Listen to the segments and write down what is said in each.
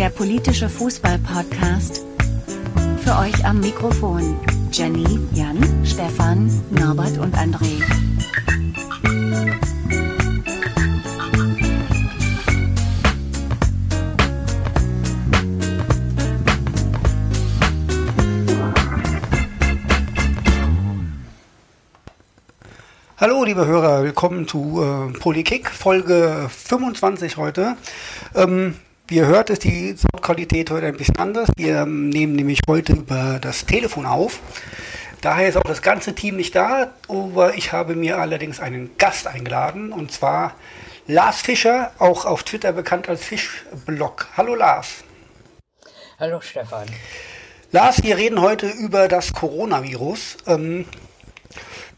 der politische Fußball-Podcast. Für euch am Mikrofon Jenny, Jan, Stefan, Norbert und André. Hallo, liebe Hörer, willkommen zu äh, Polykick, Folge 25 heute. Ähm, wie ihr hört, ist die Soundqualität heute ein bisschen anders. Wir nehmen nämlich heute über das Telefon auf. Daher ist auch das ganze Team nicht da, aber ich habe mir allerdings einen Gast eingeladen und zwar Lars Fischer, auch auf Twitter bekannt als Fischblog. Hallo Lars. Hallo Stefan. Lars, wir reden heute über das Coronavirus. Ähm,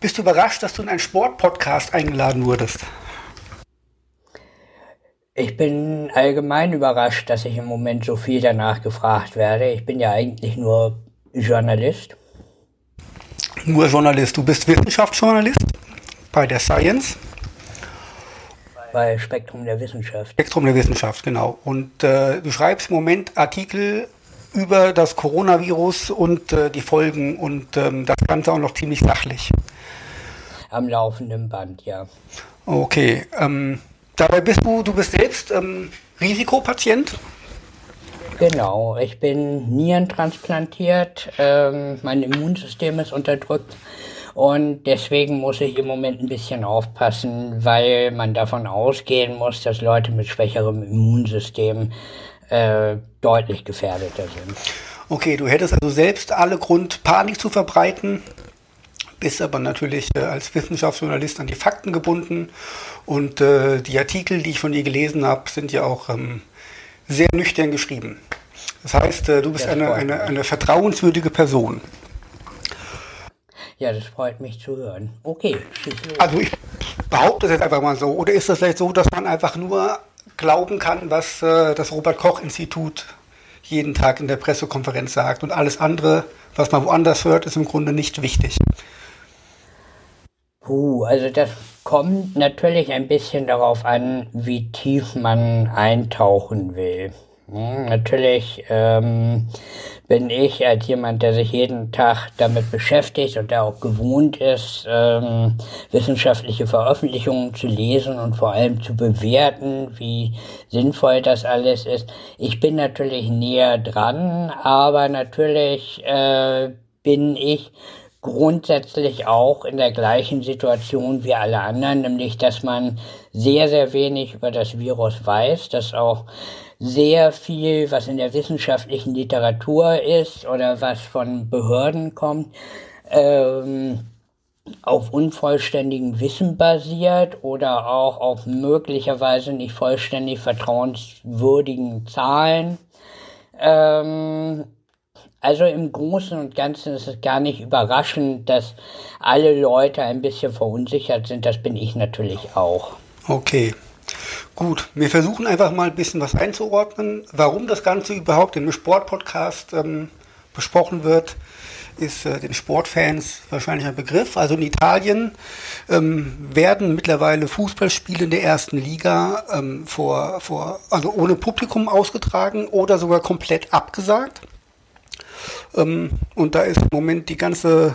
bist du überrascht, dass du in einen Sportpodcast eingeladen wurdest? Ich bin allgemein überrascht, dass ich im Moment so viel danach gefragt werde. Ich bin ja eigentlich nur Journalist. Nur Journalist. Du bist Wissenschaftsjournalist bei der Science. Bei Spektrum der Wissenschaft. Spektrum der Wissenschaft, genau. Und äh, du schreibst im Moment Artikel über das Coronavirus und äh, die Folgen und ähm, das Ganze auch noch ziemlich sachlich am laufenden Band, ja. Okay. Ähm, dabei bist du, du bist selbst ähm, Risikopatient? Genau, ich bin nierentransplantiert, ähm, mein Immunsystem ist unterdrückt und deswegen muss ich im Moment ein bisschen aufpassen, weil man davon ausgehen muss, dass Leute mit schwächerem Immunsystem äh, deutlich gefährdeter sind. Okay, du hättest also selbst alle Grund, Panik zu verbreiten bist aber natürlich äh, als Wissenschaftsjournalist an die Fakten gebunden. Und äh, die Artikel, die ich von dir gelesen habe, sind ja auch ähm, sehr nüchtern geschrieben. Das heißt, äh, du bist eine, eine, eine vertrauenswürdige Person. Ja, das freut mich zu hören. Okay. Also ich behaupte es jetzt einfach mal so. Oder ist das vielleicht so, dass man einfach nur glauben kann, was äh, das Robert Koch Institut jeden Tag in der Pressekonferenz sagt und alles andere, was man woanders hört, ist im Grunde nicht wichtig. Puh, also das kommt natürlich ein bisschen darauf an, wie tief man eintauchen will. Hm, natürlich ähm, bin ich als jemand, der sich jeden Tag damit beschäftigt und der auch gewohnt ist, ähm, wissenschaftliche Veröffentlichungen zu lesen und vor allem zu bewerten, wie sinnvoll das alles ist. Ich bin natürlich näher dran, aber natürlich äh, bin ich grundsätzlich auch in der gleichen Situation wie alle anderen, nämlich dass man sehr, sehr wenig über das Virus weiß, dass auch sehr viel, was in der wissenschaftlichen Literatur ist oder was von Behörden kommt, ähm, auf unvollständigem Wissen basiert oder auch auf möglicherweise nicht vollständig vertrauenswürdigen Zahlen. Ähm, also im Großen und Ganzen ist es gar nicht überraschend, dass alle Leute ein bisschen verunsichert sind. Das bin ich natürlich auch. Okay. Gut, wir versuchen einfach mal ein bisschen was einzuordnen. Warum das Ganze überhaupt einem Sportpodcast ähm, besprochen wird, ist äh, den Sportfans wahrscheinlich ein Begriff. Also in Italien ähm, werden mittlerweile Fußballspiele in der ersten Liga ähm, vor, vor, also ohne Publikum ausgetragen oder sogar komplett abgesagt. Ähm, und da ist im Moment die ganze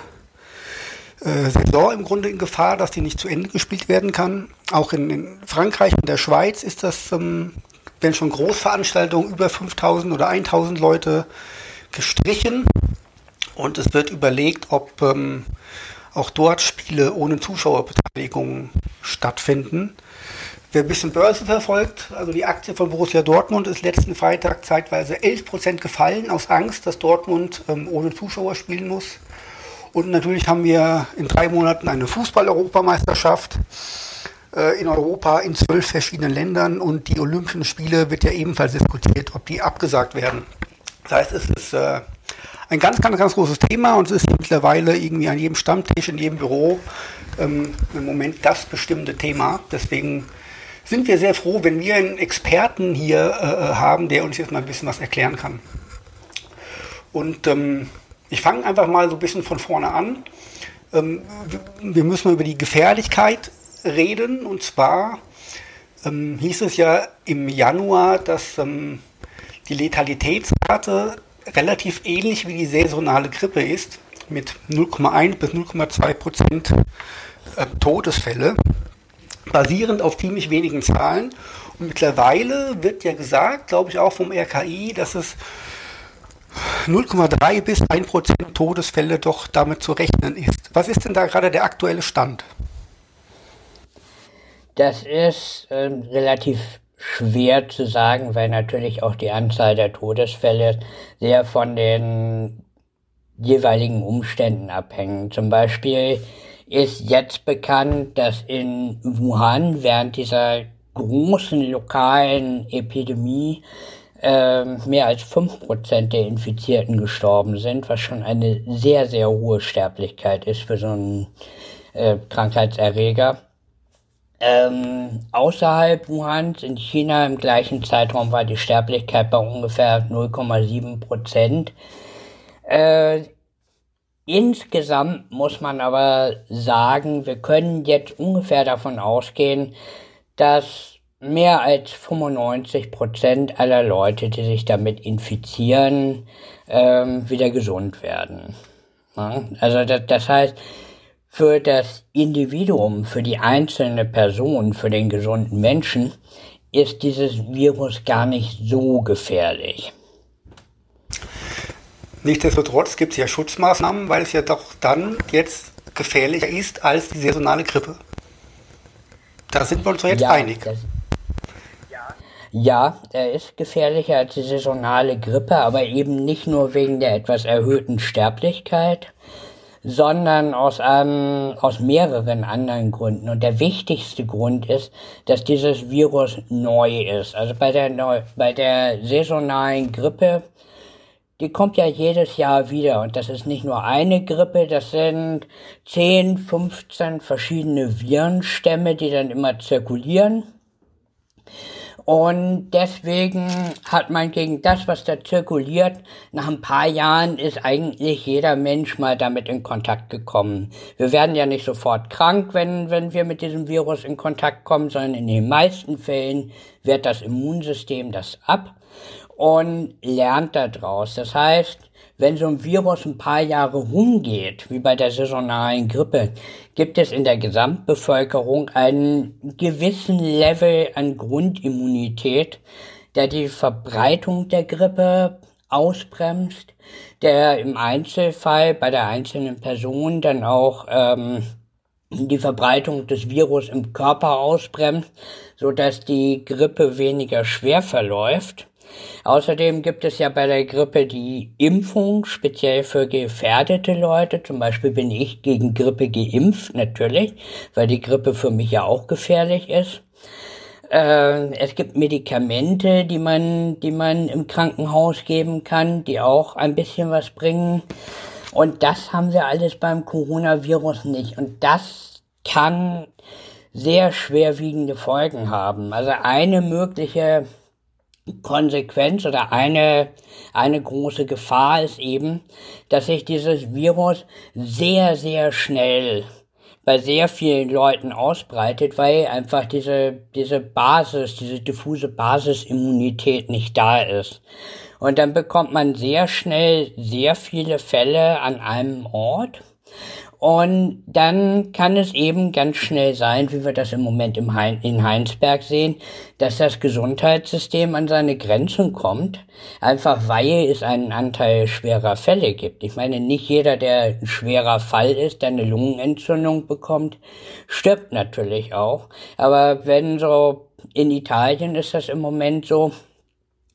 äh, Saison im Grunde in Gefahr, dass die nicht zu Ende gespielt werden kann. Auch in, in Frankreich und der Schweiz ist das, ähm, wenn schon Großveranstaltungen über 5000 oder 1000 Leute gestrichen. Und es wird überlegt, ob ähm, auch dort Spiele ohne Zuschauerbeteiligung stattfinden. Wer ein bisschen Börse verfolgt, also die Aktie von Borussia Dortmund ist letzten Freitag zeitweise 11% gefallen, aus Angst, dass Dortmund ähm, ohne Zuschauer spielen muss. Und natürlich haben wir in drei Monaten eine Fußball-Europameisterschaft äh, in Europa in zwölf verschiedenen Ländern und die Olympischen Spiele wird ja ebenfalls diskutiert, ob die abgesagt werden. Das heißt, es ist äh, ein ganz, ganz, ganz großes Thema und es ist mittlerweile irgendwie an jedem Stammtisch, in jedem Büro ähm, im Moment das bestimmte Thema. Deswegen sind wir sehr froh, wenn wir einen Experten hier äh, haben, der uns jetzt mal ein bisschen was erklären kann. Und ähm, ich fange einfach mal so ein bisschen von vorne an. Ähm, wir müssen über die Gefährlichkeit reden. Und zwar ähm, hieß es ja im Januar, dass ähm, die Letalitätsrate relativ ähnlich wie die saisonale Grippe ist, mit 0,1 bis 0,2 Prozent äh, Todesfälle, basierend auf ziemlich wenigen Zahlen. Und mittlerweile wird ja gesagt, glaube ich auch vom RKI, dass es 0,3 bis 1 Prozent Todesfälle doch damit zu rechnen ist. Was ist denn da gerade der aktuelle Stand? Das ist äh, relativ schwer zu sagen, weil natürlich auch die Anzahl der Todesfälle sehr von den jeweiligen Umständen abhängen. Zum Beispiel ist jetzt bekannt, dass in Wuhan während dieser großen lokalen Epidemie äh, mehr als 5% der Infizierten gestorben sind, was schon eine sehr, sehr hohe Sterblichkeit ist für so einen äh, Krankheitserreger. Ähm, außerhalb Wuhans in China im gleichen Zeitraum war die Sterblichkeit bei ungefähr 0,7 Prozent. Äh, insgesamt muss man aber sagen, wir können jetzt ungefähr davon ausgehen, dass mehr als 95 Prozent aller Leute, die sich damit infizieren, ähm, wieder gesund werden. Ja? Also das, das heißt, für das Individuum, für die einzelne Person, für den gesunden Menschen ist dieses Virus gar nicht so gefährlich. Nichtsdestotrotz gibt es ja Schutzmaßnahmen, weil es ja doch dann jetzt gefährlicher ist als die saisonale Grippe. Da sind wir uns doch jetzt ja, einig. Das, ja, er ist gefährlicher als die saisonale Grippe, aber eben nicht nur wegen der etwas erhöhten Sterblichkeit, sondern aus, einem, aus mehreren anderen Gründen. Und der wichtigste Grund ist, dass dieses Virus neu ist. Also bei der, neu, bei der saisonalen Grippe, die kommt ja jedes Jahr wieder. Und das ist nicht nur eine Grippe, das sind 10, 15 verschiedene Virenstämme, die dann immer zirkulieren. Und deswegen hat man gegen das, was da zirkuliert, nach ein paar Jahren ist eigentlich jeder Mensch mal damit in Kontakt gekommen. Wir werden ja nicht sofort krank, wenn, wenn wir mit diesem Virus in Kontakt kommen, sondern in den meisten Fällen wehrt das Immunsystem das ab und lernt daraus. Das heißt, wenn so ein Virus ein paar Jahre rumgeht, wie bei der saisonalen Grippe, gibt es in der Gesamtbevölkerung einen gewissen Level an Grundimmunität, der die Verbreitung der Grippe ausbremst, der im Einzelfall bei der einzelnen Person dann auch ähm, die Verbreitung des Virus im Körper ausbremst, so dass die Grippe weniger schwer verläuft. Außerdem gibt es ja bei der Grippe die Impfung speziell für gefährdete Leute. Zum Beispiel bin ich gegen Grippe geimpft, natürlich, weil die Grippe für mich ja auch gefährlich ist. Äh, es gibt Medikamente, die man, die man im Krankenhaus geben kann, die auch ein bisschen was bringen. Und das haben wir alles beim Coronavirus nicht. Und das kann sehr schwerwiegende Folgen haben. Also eine mögliche Konsequenz oder eine, eine große Gefahr ist eben, dass sich dieses Virus sehr, sehr schnell bei sehr vielen Leuten ausbreitet, weil einfach diese, diese Basis, diese diffuse Basisimmunität nicht da ist. Und dann bekommt man sehr schnell sehr viele Fälle an einem Ort. Und dann kann es eben ganz schnell sein, wie wir das im Moment im hein in Heinsberg sehen, dass das Gesundheitssystem an seine Grenzen kommt, einfach weil es einen Anteil schwerer Fälle gibt. Ich meine, nicht jeder, der ein schwerer Fall ist, der eine Lungenentzündung bekommt, stirbt natürlich auch. Aber wenn so in Italien ist das im Moment so,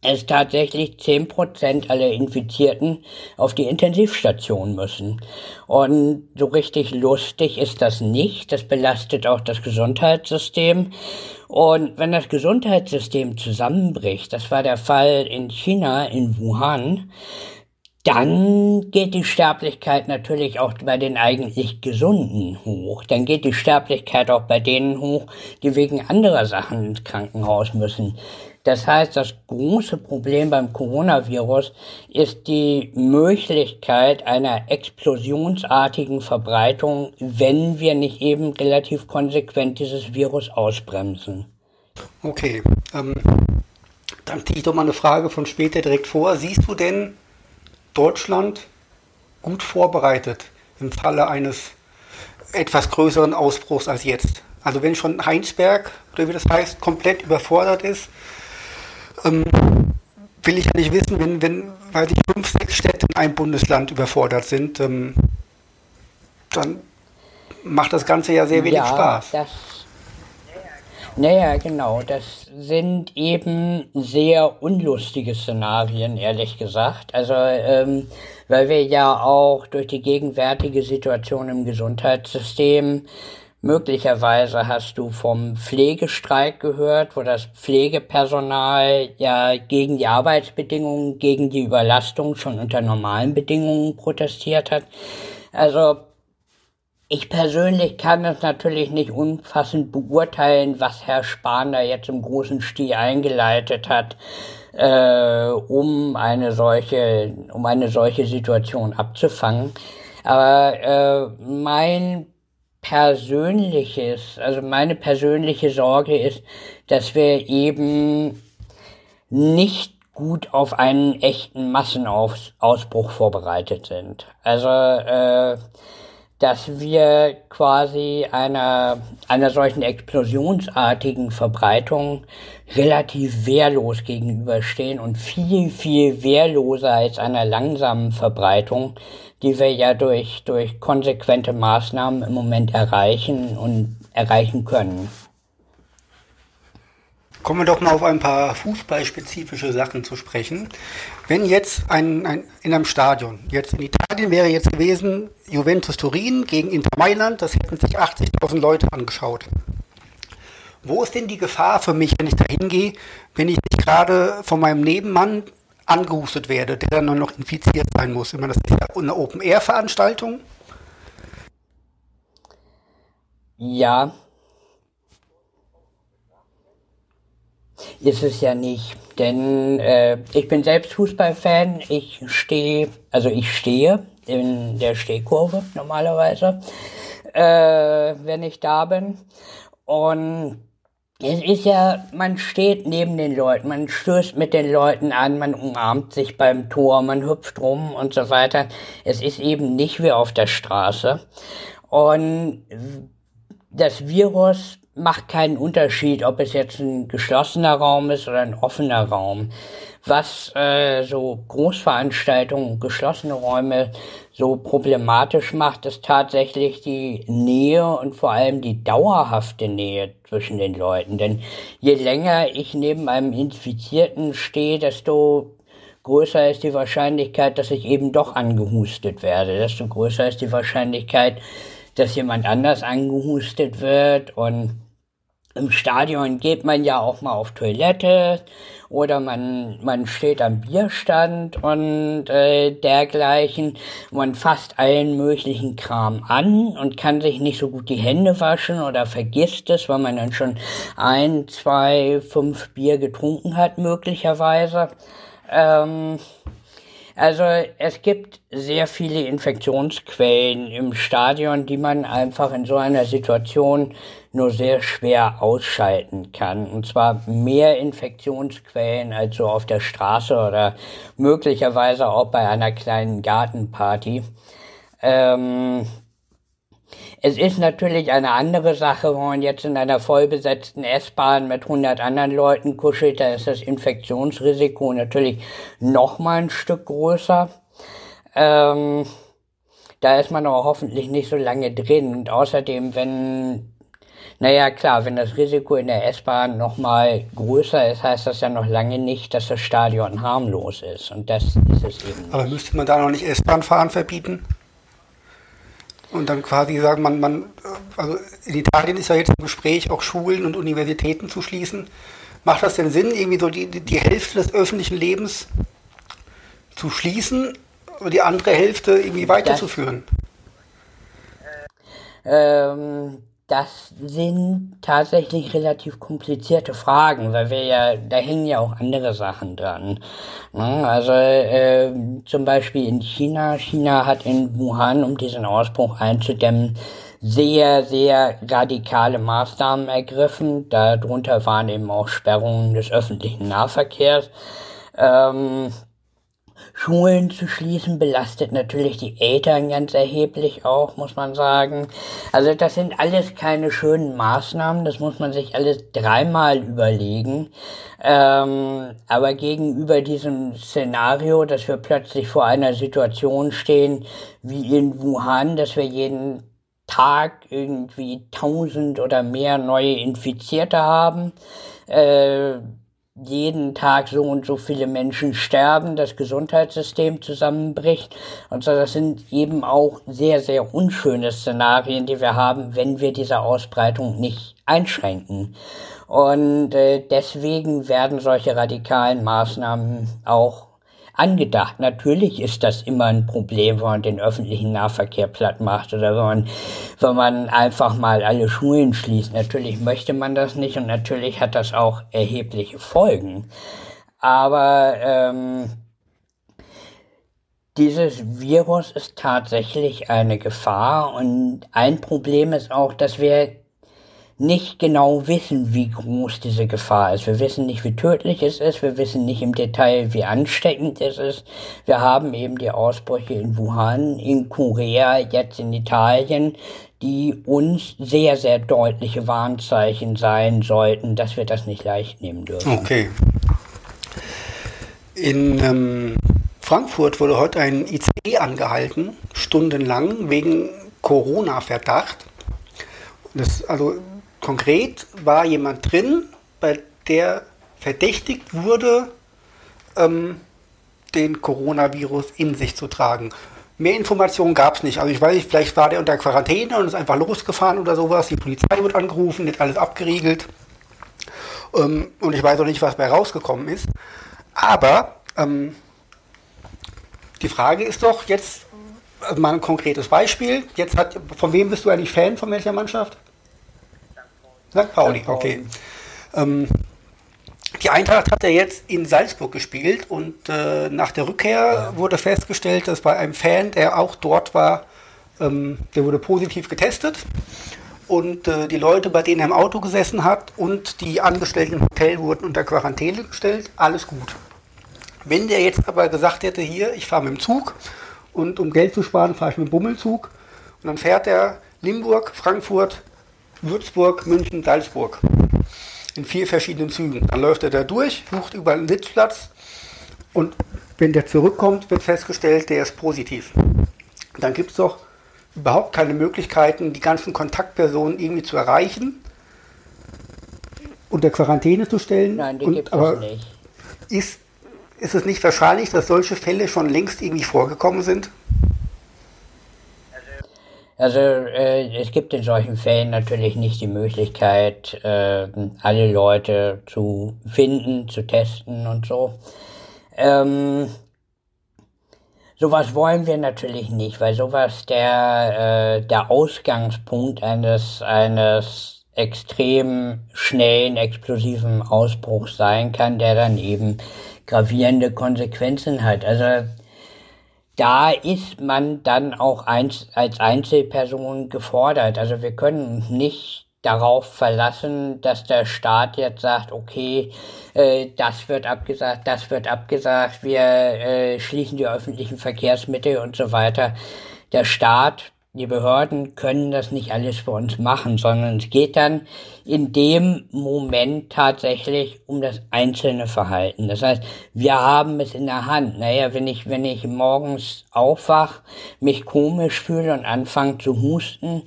es tatsächlich zehn Prozent aller Infizierten auf die Intensivstation müssen. Und so richtig lustig ist das nicht. Das belastet auch das Gesundheitssystem. Und wenn das Gesundheitssystem zusammenbricht, das war der Fall in China, in Wuhan, dann geht die Sterblichkeit natürlich auch bei den eigentlich Gesunden hoch. Dann geht die Sterblichkeit auch bei denen hoch, die wegen anderer Sachen ins Krankenhaus müssen. Das heißt, das große Problem beim Coronavirus ist die Möglichkeit einer explosionsartigen Verbreitung, wenn wir nicht eben relativ konsequent dieses Virus ausbremsen. Okay. Ähm, Dann ziehe ich doch mal eine Frage von später direkt vor. Siehst du denn Deutschland gut vorbereitet im Falle eines etwas größeren Ausbruchs als jetzt? Also wenn schon Heinsberg, oder wie das heißt, komplett überfordert ist, ähm, will ich ja nicht wissen, wenn, wenn, weil sich fünf, sechs Städte in einem Bundesland überfordert sind, ähm, dann macht das Ganze ja sehr wenig ja, Spaß. Das, naja, genau. Das sind eben sehr unlustige Szenarien, ehrlich gesagt. Also, ähm, weil wir ja auch durch die gegenwärtige Situation im Gesundheitssystem Möglicherweise hast du vom Pflegestreik gehört, wo das Pflegepersonal ja gegen die Arbeitsbedingungen, gegen die Überlastung schon unter normalen Bedingungen protestiert hat. Also ich persönlich kann es natürlich nicht umfassend beurteilen, was Herr Spahn da jetzt im großen Stil eingeleitet hat, äh, um eine solche, um eine solche Situation abzufangen. Aber äh, mein persönliches, also meine persönliche Sorge ist, dass wir eben nicht gut auf einen echten Massenausbruch vorbereitet sind. Also, äh, dass wir quasi einer, einer solchen explosionsartigen Verbreitung relativ wehrlos gegenüberstehen und viel, viel wehrloser als einer langsamen Verbreitung, die wir ja durch, durch konsequente Maßnahmen im Moment erreichen und erreichen können. Kommen wir doch mal auf ein paar fußballspezifische Sachen zu sprechen. Wenn jetzt ein, ein, in einem Stadion, jetzt in Italien wäre jetzt gewesen Juventus Turin gegen Inter Mailand, das hätten sich 80.000 Leute angeschaut. Wo ist denn die Gefahr für mich, wenn ich da hingehe, wenn ich nicht gerade von meinem Nebenmann angehustet werde, der dann noch infiziert sein muss. Immer das ist ja eine Open-Air-Veranstaltung. Ja. Ist es ja nicht, denn äh, ich bin selbst Fußballfan. Ich stehe, also ich stehe in der Stehkurve normalerweise, äh, wenn ich da bin. Und es ist ja, man steht neben den Leuten, man stößt mit den Leuten an, man umarmt sich beim Tor, man hüpft rum und so weiter. Es ist eben nicht wie auf der Straße. Und das Virus macht keinen Unterschied, ob es jetzt ein geschlossener Raum ist oder ein offener Raum. Was äh, so Großveranstaltungen, geschlossene Räume so problematisch macht, ist tatsächlich die Nähe und vor allem die dauerhafte Nähe zwischen den Leuten. Denn je länger ich neben einem Infizierten stehe, desto größer ist die Wahrscheinlichkeit, dass ich eben doch angehustet werde. Desto größer ist die Wahrscheinlichkeit, dass jemand anders angehustet wird und im Stadion geht man ja auch mal auf Toilette oder man, man steht am Bierstand und äh, dergleichen. Man fasst allen möglichen Kram an und kann sich nicht so gut die Hände waschen oder vergisst es, weil man dann schon ein, zwei, fünf Bier getrunken hat möglicherweise. Ähm, also es gibt sehr viele Infektionsquellen im Stadion, die man einfach in so einer Situation nur sehr schwer ausschalten kann. Und zwar mehr Infektionsquellen als so auf der Straße oder möglicherweise auch bei einer kleinen Gartenparty. Ähm, es ist natürlich eine andere Sache, wenn man jetzt in einer vollbesetzten S-Bahn mit 100 anderen Leuten kuschelt, da ist das Infektionsrisiko natürlich noch mal ein Stück größer. Ähm, da ist man aber hoffentlich nicht so lange drin. Und außerdem, wenn, naja klar, wenn das Risiko in der S-Bahn noch mal größer ist, heißt das ja noch lange nicht, dass das Stadion harmlos ist. Und das ist es eben. Nicht. Aber müsste man da noch nicht S-Bahn fahren verbieten? Und dann quasi sagen, man, man, also in Italien ist ja jetzt im Gespräch, auch Schulen und Universitäten zu schließen. Macht das denn Sinn, irgendwie so die, die Hälfte des öffentlichen Lebens zu schließen und die andere Hälfte irgendwie weiterzuführen? Ähm, das sind tatsächlich relativ komplizierte Fragen, weil wir ja, da hängen ja auch andere Sachen dran. Ne? Also äh, zum Beispiel in China, China hat in Wuhan, um diesen Ausbruch einzudämmen, sehr, sehr radikale Maßnahmen ergriffen. Darunter waren eben auch Sperrungen des öffentlichen Nahverkehrs. Ähm, Schulen zu schließen belastet natürlich die Eltern ganz erheblich auch, muss man sagen. Also das sind alles keine schönen Maßnahmen, das muss man sich alles dreimal überlegen. Ähm, aber gegenüber diesem Szenario, dass wir plötzlich vor einer Situation stehen wie in Wuhan, dass wir jeden Tag irgendwie tausend oder mehr neue Infizierte haben, äh, jeden Tag so und so viele Menschen sterben, das Gesundheitssystem zusammenbricht. Und so, das sind eben auch sehr, sehr unschöne Szenarien, die wir haben, wenn wir diese Ausbreitung nicht einschränken. Und äh, deswegen werden solche radikalen Maßnahmen auch angedacht. Natürlich ist das immer ein Problem, wenn man den öffentlichen Nahverkehr platt macht oder wenn man, wenn man einfach mal alle Schulen schließt. Natürlich möchte man das nicht und natürlich hat das auch erhebliche Folgen. Aber ähm, dieses Virus ist tatsächlich eine Gefahr und ein Problem ist auch, dass wir nicht genau wissen, wie groß diese Gefahr ist. Wir wissen nicht, wie tödlich es ist. Wir wissen nicht im Detail, wie ansteckend es ist. Wir haben eben die Ausbrüche in Wuhan, in Korea, jetzt in Italien, die uns sehr, sehr deutliche Warnzeichen sein sollten, dass wir das nicht leicht nehmen dürfen. Okay. In ähm, Frankfurt wurde heute ein ICE angehalten, stundenlang, wegen Corona-Verdacht. Das, also Konkret war jemand drin, bei der verdächtigt wurde, ähm, den Coronavirus in sich zu tragen. Mehr Informationen gab es nicht. Also ich weiß nicht, vielleicht war der unter Quarantäne und ist einfach losgefahren oder sowas. Die Polizei wird angerufen, wird alles abgeriegelt. Ähm, und ich weiß auch nicht, was bei rausgekommen ist. Aber ähm, die Frage ist doch jetzt also mal ein konkretes Beispiel. Jetzt hat, von wem bist du eigentlich Fan von welcher Mannschaft? St. Pauli, okay. Ähm, die Eintracht hat ja jetzt in Salzburg gespielt und äh, nach der Rückkehr wurde festgestellt, dass bei einem Fan, der auch dort war, ähm, der wurde positiv getestet. Und äh, die Leute, bei denen er im Auto gesessen hat und die Angestellten im Hotel wurden unter Quarantäne gestellt, alles gut. Wenn der jetzt aber gesagt hätte, hier, ich fahre mit dem Zug und um Geld zu sparen, fahre ich mit dem Bummelzug und dann fährt er Limburg, Frankfurt, Würzburg, München, Salzburg. In vier verschiedenen Zügen. Dann läuft er da durch, sucht überall einen Sitzplatz und wenn der zurückkommt, wird festgestellt, der ist positiv. Dann gibt es doch überhaupt keine Möglichkeiten, die ganzen Kontaktpersonen irgendwie zu erreichen, unter Quarantäne zu stellen. Nein, die gibt es nicht. Ist, ist es nicht wahrscheinlich, dass solche Fälle schon längst irgendwie vorgekommen sind? Also äh, es gibt in solchen Fällen natürlich nicht die Möglichkeit, äh, alle Leute zu finden, zu testen und so. Ähm, sowas wollen wir natürlich nicht, weil sowas der, äh, der Ausgangspunkt eines, eines extrem schnellen, explosiven Ausbruchs sein kann, der dann eben gravierende Konsequenzen hat. Also da ist man dann auch als Einzelperson gefordert. Also wir können nicht darauf verlassen, dass der Staat jetzt sagt, okay, äh, das wird abgesagt, das wird abgesagt, wir äh, schließen die öffentlichen Verkehrsmittel und so weiter. Der Staat die Behörden können das nicht alles für uns machen, sondern es geht dann in dem Moment tatsächlich um das einzelne Verhalten. Das heißt, wir haben es in der Hand. Naja, wenn ich, wenn ich morgens aufwach, mich komisch fühle und anfange zu husten,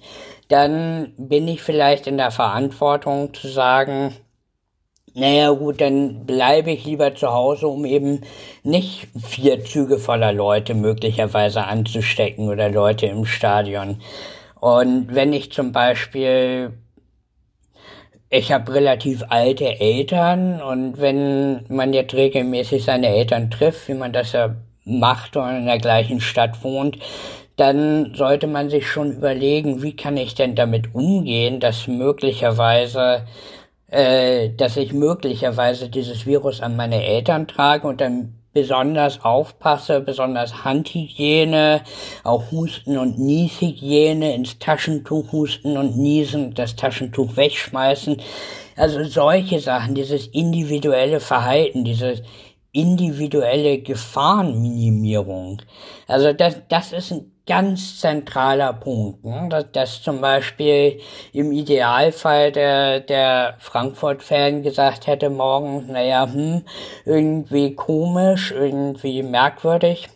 dann bin ich vielleicht in der Verantwortung zu sagen, naja gut, dann bleibe ich lieber zu Hause, um eben nicht vier Züge voller Leute möglicherweise anzustecken oder Leute im Stadion. Und wenn ich zum Beispiel, ich habe relativ alte Eltern und wenn man jetzt regelmäßig seine Eltern trifft, wie man das ja macht und in der gleichen Stadt wohnt, dann sollte man sich schon überlegen, wie kann ich denn damit umgehen, dass möglicherweise äh, dass ich möglicherweise dieses Virus an meine Eltern trage und dann besonders aufpasse, besonders Handhygiene, auch Husten und Nieshygiene, ins Taschentuch husten und niesen, das Taschentuch wegschmeißen. Also solche Sachen, dieses individuelle Verhalten, dieses individuelle Gefahrenminimierung. Also das, das ist ein ganz zentraler Punkt, ne? dass, dass zum Beispiel im Idealfall der, der Frankfurt-Fan gesagt hätte morgen, naja, hm, irgendwie komisch, irgendwie merkwürdig,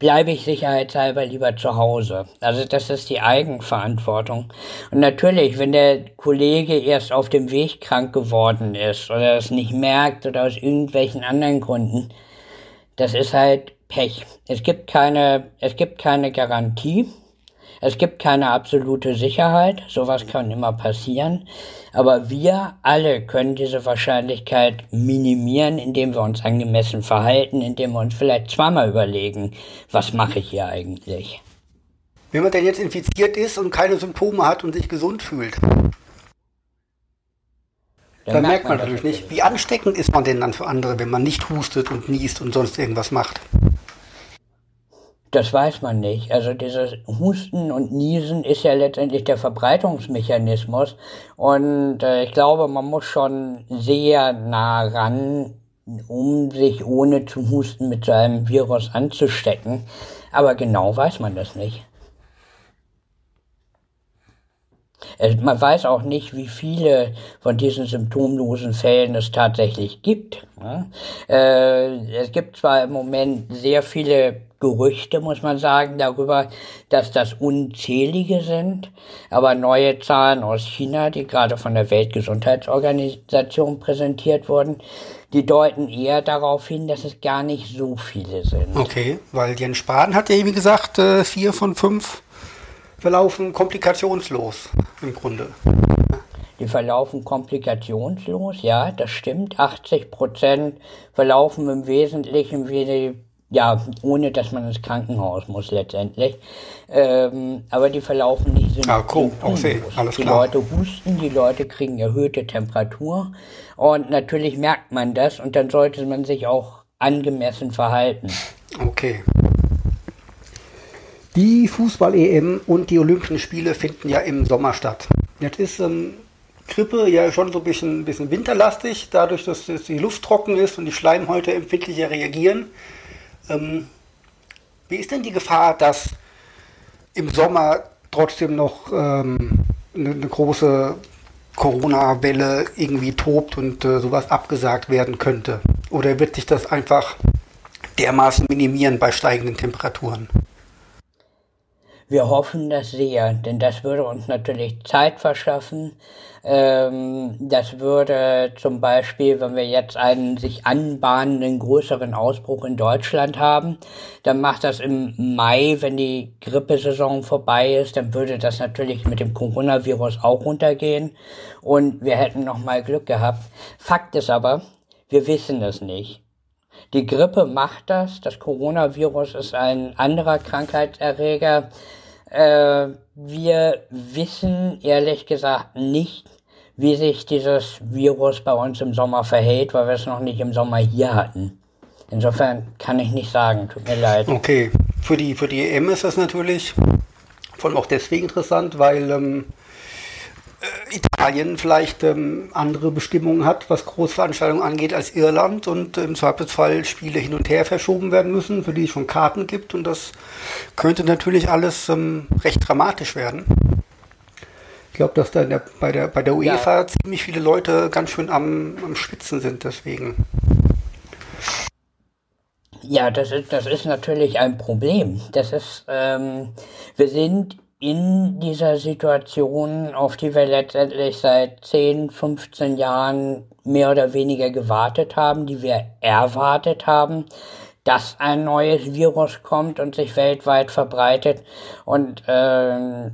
bleibe ich sicherheitshalber lieber zu Hause. Also das ist die Eigenverantwortung. Und natürlich, wenn der Kollege erst auf dem Weg krank geworden ist oder es nicht merkt oder aus irgendwelchen anderen Gründen, das ist halt Pech. Es gibt keine, es gibt keine Garantie. Es gibt keine absolute Sicherheit. Sowas kann immer passieren. Aber wir alle können diese Wahrscheinlichkeit minimieren, indem wir uns angemessen verhalten, indem wir uns vielleicht zweimal überlegen, was mache ich hier eigentlich? Wenn man denn jetzt infiziert ist und keine Symptome hat und sich gesund fühlt, dann, dann merkt man, man natürlich nicht. Wie ansteckend ist man denn dann für andere, wenn man nicht hustet und niest und sonst irgendwas macht? Das weiß man nicht. Also dieses Husten und Niesen ist ja letztendlich der Verbreitungsmechanismus. Und äh, ich glaube, man muss schon sehr nah ran, um sich ohne zu husten mit so einem Virus anzustecken. Aber genau weiß man das nicht. Man weiß auch nicht, wie viele von diesen symptomlosen Fällen es tatsächlich gibt. Äh, es gibt zwar im Moment sehr viele Gerüchte, muss man sagen, darüber, dass das unzählige sind, aber neue Zahlen aus China, die gerade von der Weltgesundheitsorganisation präsentiert wurden, die deuten eher darauf hin, dass es gar nicht so viele sind. Okay, weil Jens Spahn hat ja eben gesagt, äh, vier von fünf verlaufen komplikationslos im Grunde. Die verlaufen komplikationslos, ja, das stimmt. 80 Prozent verlaufen im Wesentlichen wie die, ja, ohne dass man ins Krankenhaus muss letztendlich. Ähm, aber die verlaufen nicht so. Ah, cool, okay, alles die klar. Leute husten, die Leute kriegen erhöhte Temperatur und natürlich merkt man das und dann sollte man sich auch angemessen verhalten. Okay. Die Fußball-EM und die Olympischen Spiele finden ja im Sommer statt. Jetzt ist ähm, Grippe ja schon so ein bisschen, bisschen winterlastig, dadurch, dass, dass, die Luft trocken ist und die Schleimhäute empfindlicher reagieren. Ähm, wie ist denn die Gefahr, dass im Sommer trotzdem noch ähm, eine, eine, große Corona-Welle irgendwie tobt und äh, sowas abgesagt werden könnte? Oder wird sich das einfach dermaßen minimieren bei steigenden Temperaturen? Wir hoffen das sehr, denn das würde uns natürlich Zeit verschaffen. Ähm, das würde zum Beispiel, wenn wir jetzt einen sich anbahnenden größeren Ausbruch in Deutschland haben, dann macht das im Mai, wenn die Grippesaison vorbei ist, dann würde das natürlich mit dem Coronavirus auch runtergehen und wir hätten noch mal Glück gehabt. Fakt ist aber, wir wissen es nicht. Die Grippe macht das, das Coronavirus ist ein anderer Krankheitserreger. Äh, wir wissen ehrlich gesagt nicht, wie sich dieses Virus bei uns im Sommer verhält, weil wir es noch nicht im Sommer hier hatten. Insofern kann ich nicht sagen, tut mir leid. Okay, für die, für die EM ist das natürlich vor allem auch deswegen interessant, weil ähm, äh, Italien vielleicht ähm, andere Bestimmungen hat, was Großveranstaltungen angeht, als Irland und im Zweifelsfall Spiele hin und her verschoben werden müssen, für die es schon Karten gibt und das könnte natürlich alles ähm, recht dramatisch werden. Ich glaube, dass da der, bei, der, bei der UEFA ja. ziemlich viele Leute ganz schön am, am Schwitzen sind deswegen. Ja, das ist, das ist natürlich ein Problem. Das ist, ähm, wir sind in dieser Situation, auf die wir letztendlich seit 10, 15 Jahren mehr oder weniger gewartet haben, die wir erwartet haben, dass ein neues Virus kommt und sich weltweit verbreitet. Und äh,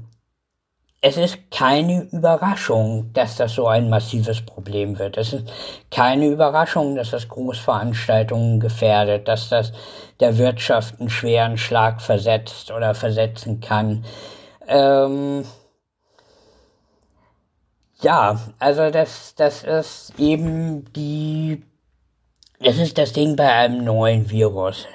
es ist keine Überraschung, dass das so ein massives Problem wird. Es ist keine Überraschung, dass das Großveranstaltungen gefährdet, dass das der Wirtschaft einen schweren Schlag versetzt oder versetzen kann. Ähm, ja, also das, das ist eben die Das ist das Ding bei einem neuen Virus.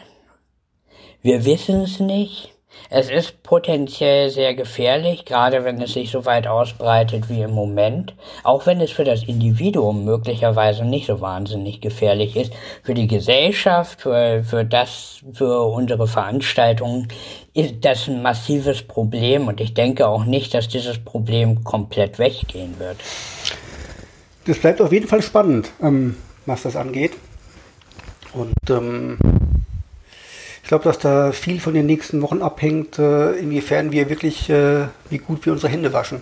Wir wissen es nicht. Es ist potenziell sehr gefährlich, gerade wenn es sich so weit ausbreitet wie im Moment. Auch wenn es für das Individuum möglicherweise nicht so wahnsinnig gefährlich ist. Für die Gesellschaft, für, für das, für unsere Veranstaltungen ist das ein massives Problem und ich denke auch nicht, dass dieses Problem komplett weggehen wird. Das bleibt auf jeden Fall spannend, ähm, was das angeht. Und ähm, glaube, dass da viel von den nächsten Wochen abhängt, äh, inwiefern wir wirklich, äh, wie gut wir unsere Hände waschen.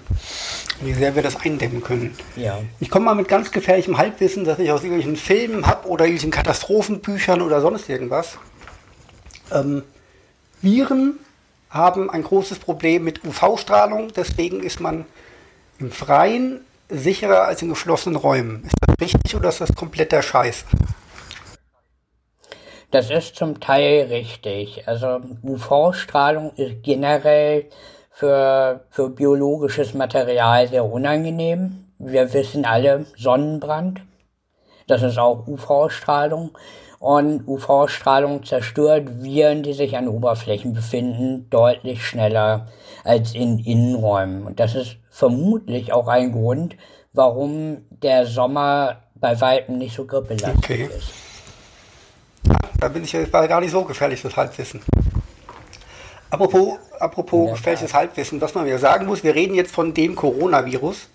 Und wie sehr wir das eindämmen können. Ja. Ich komme mal mit ganz gefährlichem Halbwissen, das ich aus irgendwelchen Filmen habe oder irgendwelchen Katastrophenbüchern oder sonst irgendwas. Ähm, Viren haben ein großes Problem mit UV-Strahlung, deswegen ist man im Freien sicherer als in geschlossenen Räumen. Ist das richtig oder ist das kompletter Scheiß? Das ist zum Teil richtig. Also UV-Strahlung ist generell für, für biologisches Material sehr unangenehm. Wir wissen alle Sonnenbrand. Das ist auch UV-Strahlung. Und UV-Strahlung zerstört Viren, die sich an Oberflächen befinden, deutlich schneller als in Innenräumen. Und das ist vermutlich auch ein Grund, warum der Sommer bei Weitem nicht so grippelastig okay. ist. Da bin ich war gar nicht so gefährlich, das Halbwissen. Apropos, apropos gefährliches Halbwissen, was man wieder sagen muss, wir reden jetzt von dem Coronavirus,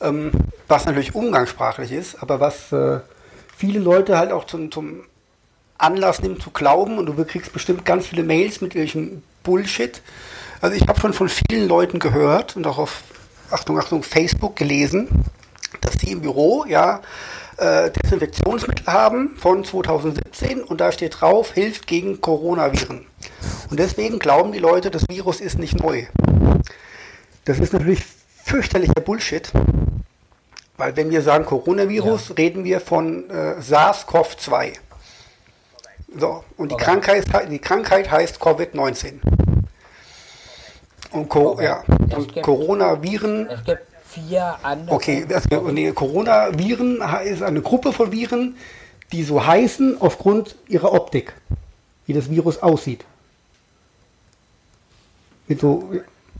ähm, was natürlich umgangssprachlich ist, aber was äh, viele Leute halt auch zum, zum Anlass nimmt zu glauben und du kriegst bestimmt ganz viele Mails mit irgendwelchen Bullshit. Also ich habe schon von vielen Leuten gehört und auch auf Achtung, Achtung, Facebook gelesen, dass die im Büro ja äh, Desinfektionsmittel haben von 2017 und da steht drauf, hilft gegen Coronaviren. Und deswegen glauben die Leute, das Virus ist nicht neu. Das ist natürlich fürchterlicher Bullshit, weil wenn wir sagen Coronavirus, ja. reden wir von äh, SARS-CoV-2. So, und die, Krankheit, die Krankheit heißt Covid-19. Und, Co ja, und Coronaviren. Vier andere. Okay, das, nee, Coronaviren ist eine Gruppe von Viren, die so heißen aufgrund ihrer Optik, wie das Virus aussieht. Mit so,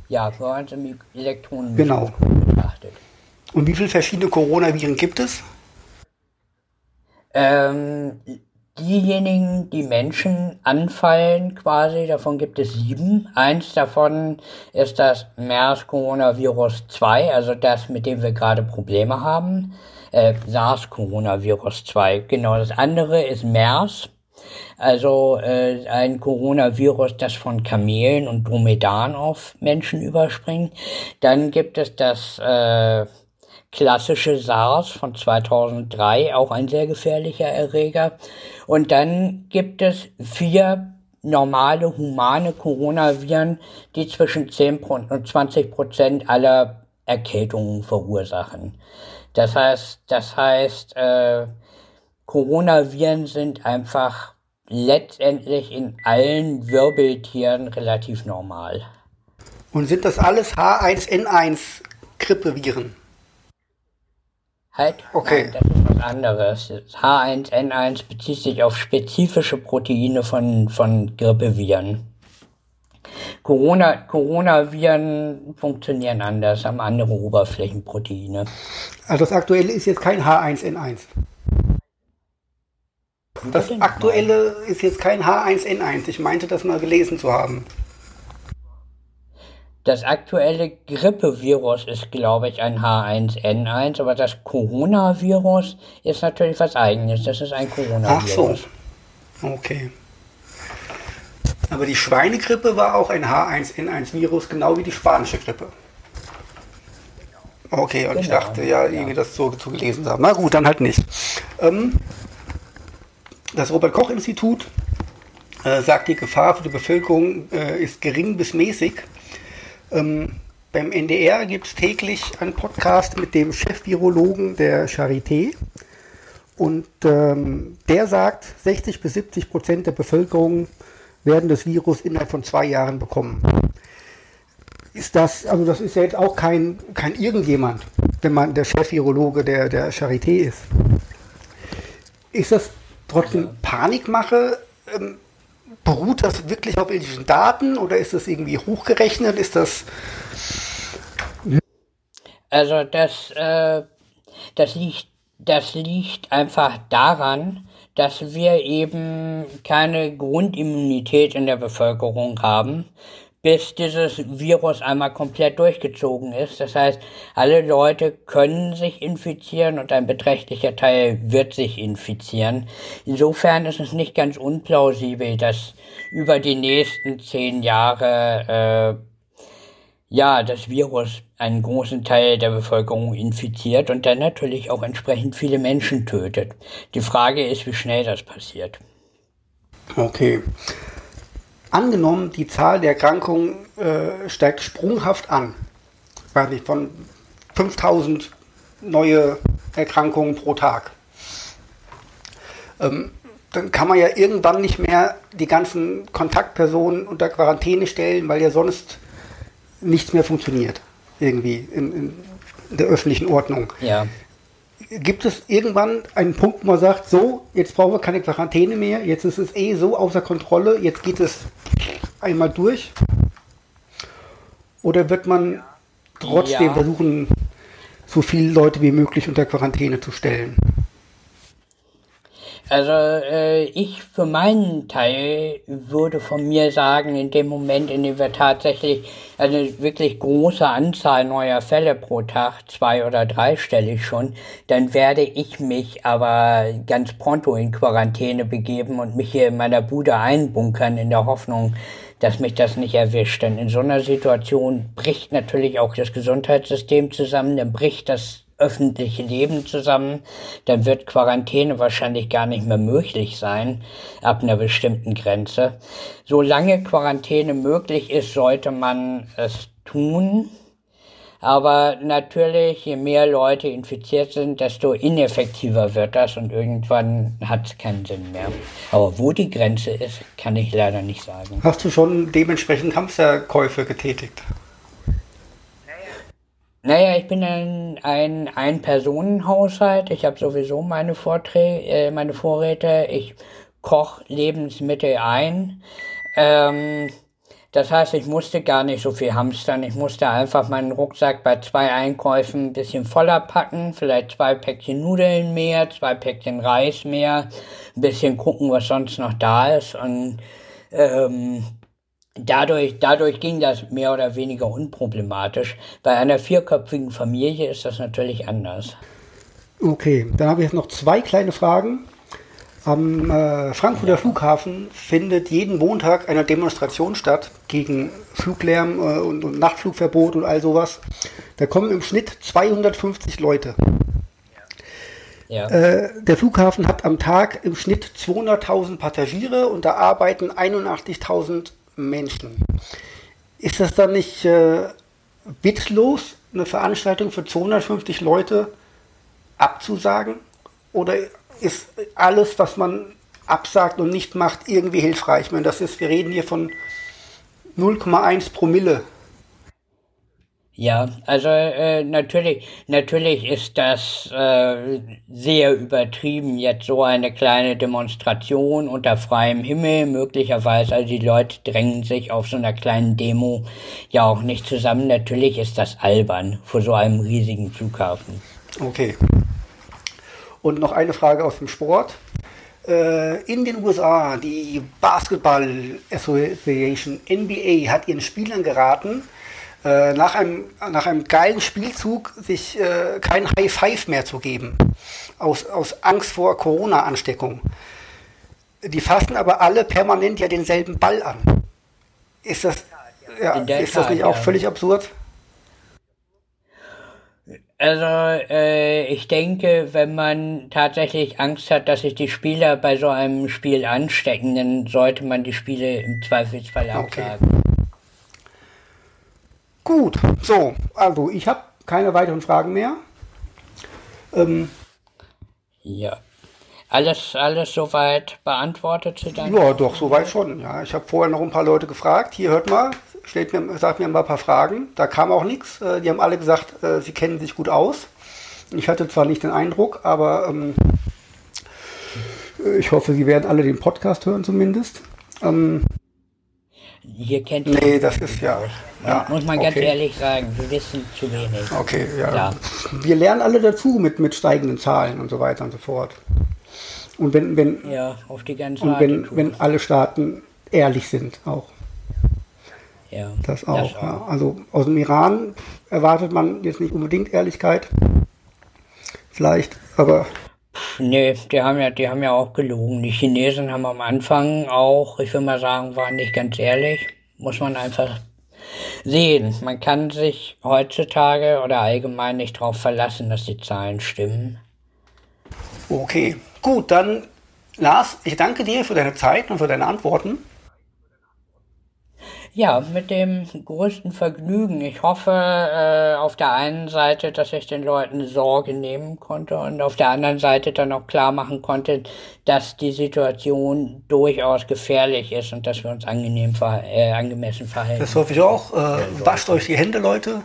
ja, so ein Elektronen genau. betrachtet. Und wie viele verschiedene Coronaviren gibt es? Ähm, diejenigen, die Menschen anfallen quasi, davon gibt es sieben. Eins davon ist das MERS-Coronavirus 2, also das, mit dem wir gerade Probleme haben. Äh, SARS-Coronavirus 2, genau. Das andere ist MERS, also äh, ein Coronavirus, das von Kamelen und Dromedaren auf Menschen überspringt. Dann gibt es das... Äh, klassische SARS von 2003, auch ein sehr gefährlicher Erreger. Und dann gibt es vier normale humane Coronaviren, die zwischen 10 und 20 Prozent aller Erkältungen verursachen. Das heißt, das heißt, äh, Coronaviren sind einfach letztendlich in allen Wirbeltieren relativ normal. Und sind das alles H1N1 Grippeviren? Halt, okay. Nein, das ist was anderes. H1N1 bezieht sich auf spezifische Proteine von, von Grippeviren. Corona, Coronaviren funktionieren anders, haben andere Oberflächenproteine. Also das aktuelle ist jetzt kein H1N1. Das aktuelle ist jetzt kein H1N1. Ich meinte das mal gelesen zu haben. Das aktuelle Grippevirus ist, glaube ich, ein H1N1, aber das Coronavirus ist natürlich was eigenes. Das ist ein Coronavirus. Ach so. Okay. Aber die Schweinegrippe war auch ein H1N1-Virus, genau wie die spanische Grippe. Okay, und genau, ich dachte ja, irgendwie das so, so gelesen zu haben. Na gut, dann halt nicht. Ähm, das Robert-Koch-Institut äh, sagt, die Gefahr für die Bevölkerung äh, ist gering bis mäßig. Ähm, beim NDR gibt es täglich einen Podcast mit dem Chef-Virologen der Charité. Und ähm, der sagt, 60 bis 70 Prozent der Bevölkerung werden das Virus innerhalb von zwei Jahren bekommen. Ist das, also das ist ja jetzt auch kein, kein irgendjemand, wenn man der Chef-Virologe der, der Charité ist. Ist das trotzdem ja. Panik mache, ähm, beruht das wirklich auf irgendwelchen Daten oder ist das irgendwie hochgerechnet? Ist das. Also das, äh, das liegt, das liegt einfach daran, dass wir eben keine Grundimmunität in der Bevölkerung haben, bis dieses Virus einmal komplett durchgezogen ist. Das heißt, alle Leute können sich infizieren und ein beträchtlicher Teil wird sich infizieren. Insofern ist es nicht ganz unplausibel, dass über die nächsten zehn Jahre äh, ja, das Virus einen großen Teil der Bevölkerung infiziert und dann natürlich auch entsprechend viele Menschen tötet. Die Frage ist, wie schnell das passiert. Okay. Angenommen, die Zahl der Erkrankungen äh, steigt sprunghaft an. Weiß nicht, von 5000 neue Erkrankungen pro Tag. Ähm, dann kann man ja irgendwann nicht mehr die ganzen Kontaktpersonen unter Quarantäne stellen, weil ja sonst nichts mehr funktioniert. Irgendwie in, in der öffentlichen Ordnung. Ja. Gibt es irgendwann einen Punkt, wo man sagt, so, jetzt brauchen wir keine Quarantäne mehr, jetzt ist es eh so außer Kontrolle, jetzt geht es einmal durch? Oder wird man trotzdem ja. versuchen, so viele Leute wie möglich unter Quarantäne zu stellen? Also äh, ich für meinen Teil würde von mir sagen, in dem Moment, in dem wir tatsächlich eine wirklich große Anzahl neuer Fälle pro Tag, zwei oder drei stelle ich schon, dann werde ich mich aber ganz pronto in Quarantäne begeben und mich hier in meiner Bude einbunkern in der Hoffnung, dass mich das nicht erwischt. Denn in so einer Situation bricht natürlich auch das Gesundheitssystem zusammen, dann bricht das öffentliche Leben zusammen, dann wird Quarantäne wahrscheinlich gar nicht mehr möglich sein, ab einer bestimmten Grenze. Solange Quarantäne möglich ist, sollte man es tun. Aber natürlich, je mehr Leute infiziert sind, desto ineffektiver wird das und irgendwann hat es keinen Sinn mehr. Aber wo die Grenze ist, kann ich leider nicht sagen. Hast du schon dementsprechend Hamsterkäufe getätigt? Naja, ich bin ein, ein Ein-Personen-Haushalt. Ich habe sowieso meine Vorträge, äh, meine Vorräte. Ich koche Lebensmittel ein. Ähm, das heißt, ich musste gar nicht so viel hamstern. Ich musste einfach meinen Rucksack bei zwei Einkäufen ein bisschen voller packen. Vielleicht zwei Päckchen Nudeln mehr, zwei Päckchen Reis mehr. Ein bisschen gucken, was sonst noch da ist. Und ähm, Dadurch, dadurch ging das mehr oder weniger unproblematisch. Bei einer vierköpfigen Familie ist das natürlich anders. Okay, dann habe ich jetzt noch zwei kleine Fragen. Am äh, Frankfurter. Flughafen findet jeden Montag eine Demonstration statt gegen Fluglärm äh, und, und, Nachtflugverbot und all sowas. Da kommen im Schnitt 250 Leute. Ja. Äh, der Flughafen hat am Tag im Schnitt 200.000 Passagiere und da arbeiten 81.000 Menschen. Ist das dann nicht äh, witzlos, eine Veranstaltung für 250 Leute abzusagen? Oder ist alles, was man absagt und nicht macht, irgendwie hilfreich? Ich meine, das ist, wir reden hier von 0,1 Promille ja, also äh, natürlich, natürlich ist das äh, sehr übertrieben, jetzt so eine kleine Demonstration unter freiem Himmel, möglicherweise, also die Leute drängen sich auf so einer kleinen Demo ja auch nicht zusammen. Natürlich ist das albern vor so einem riesigen Flughafen. Okay. Und noch eine Frage aus dem Sport. Äh, in den USA, die Basketball Association NBA hat ihren Spielern geraten, äh, nach, einem, nach einem geilen Spielzug sich äh, kein High Five mehr zu geben, aus, aus Angst vor Corona-Ansteckung. Die fassen aber alle permanent ja denselben Ball an. Ist das, ja, ist das nicht auch völlig absurd? Also äh, ich denke, wenn man tatsächlich Angst hat, dass sich die Spieler bei so einem Spiel anstecken, dann sollte man die Spiele im Zweifelsfall absagen. Okay. Gut, so, also ich habe keine weiteren Fragen mehr. Ähm, ja. Alles, alles soweit beantwortet zu deinem? Ja, doch, soweit schon. Ja, ich habe vorher noch ein paar Leute gefragt. Hier, hört mal, stellt mir, sagt mir mal ein paar Fragen. Da kam auch nichts. Äh, die haben alle gesagt, äh, sie kennen sich gut aus. Ich hatte zwar nicht den Eindruck, aber ähm, ich hoffe, Sie werden alle den Podcast hören zumindest. Ähm, Hier kennt nee, das ist ja. ja Muss man ganz okay. ehrlich sagen, wir wissen zu wenig. Okay, ja. Ja. Wir lernen alle dazu mit, mit steigenden Zahlen und so weiter und so fort. Und wenn, wenn, Ja, auf die ganze und wenn, wenn alle Staaten ehrlich sind auch. ja, Das auch. Ja. Also aus dem Iran erwartet man jetzt nicht unbedingt Ehrlichkeit. Vielleicht, aber Nee, die haben ja, die haben ja auch gelogen. Die Chinesen haben am Anfang auch, ich will mal sagen, waren nicht ganz ehrlich. Muss man einfach sehen. Man kann sich heutzutage oder allgemein nicht darauf verlassen, dass die Zahlen stimmen. okay. Gut, dann Lars, ich danke dir für deine Zeit und für deine Antworten. Ja, mit dem größten Vergnügen. Ich hoffe äh, auf der einen Seite, dass ich den Leuten Sorge nehmen konnte und auf der anderen Seite dann auch klar machen konnte, dass die Situation durchaus gefährlich ist und dass wir uns angenehm ver äh, angemessen verhalten. Das hoffe ich auch. Äh, wascht euch die Hände, Leute.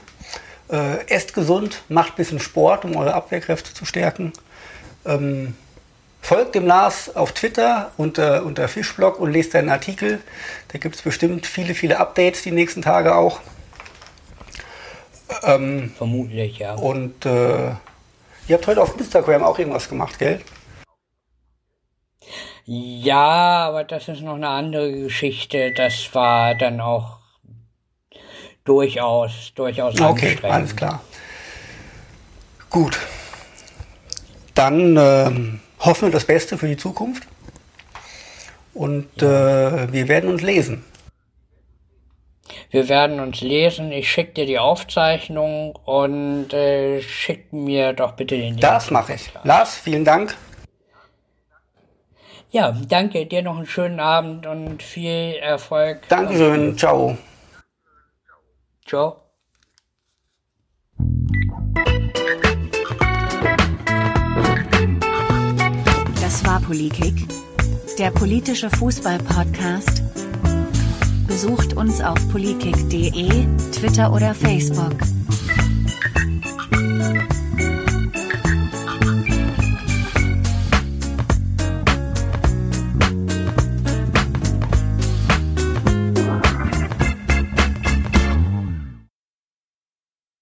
Äh, esst gesund, macht ein bisschen Sport, um eure Abwehrkräfte zu stärken. Ähm, folgt dem Lars auf Twitter unter, unter Fischblog und lest seinen Artikel. Da gibt es bestimmt viele, viele Updates die nächsten Tage auch. Ähm, Vermutlich, ja. und äh, ihr habt heute auf Instagram auch irgendwas gemacht, gell? Ja, aber das ist noch eine andere Geschichte. Das war dann auch durchaus, durchaus Okay, anstrengend. alles klar. Gut. Dann ähm, hoffen wir das Beste für die Zukunft. Und äh, wir werden uns lesen. Wir werden uns lesen. Ich schicke dir die Aufzeichnung und äh, schick mir doch bitte den Link. Das mache ich. Lars, vielen Dank. Ja, danke. Dir noch einen schönen Abend und viel Erfolg. Dankeschön. Ciao. Ciao. Das war Polikick, der politische Fußball-Podcast. Besucht uns auf polikick.de, Twitter oder Facebook.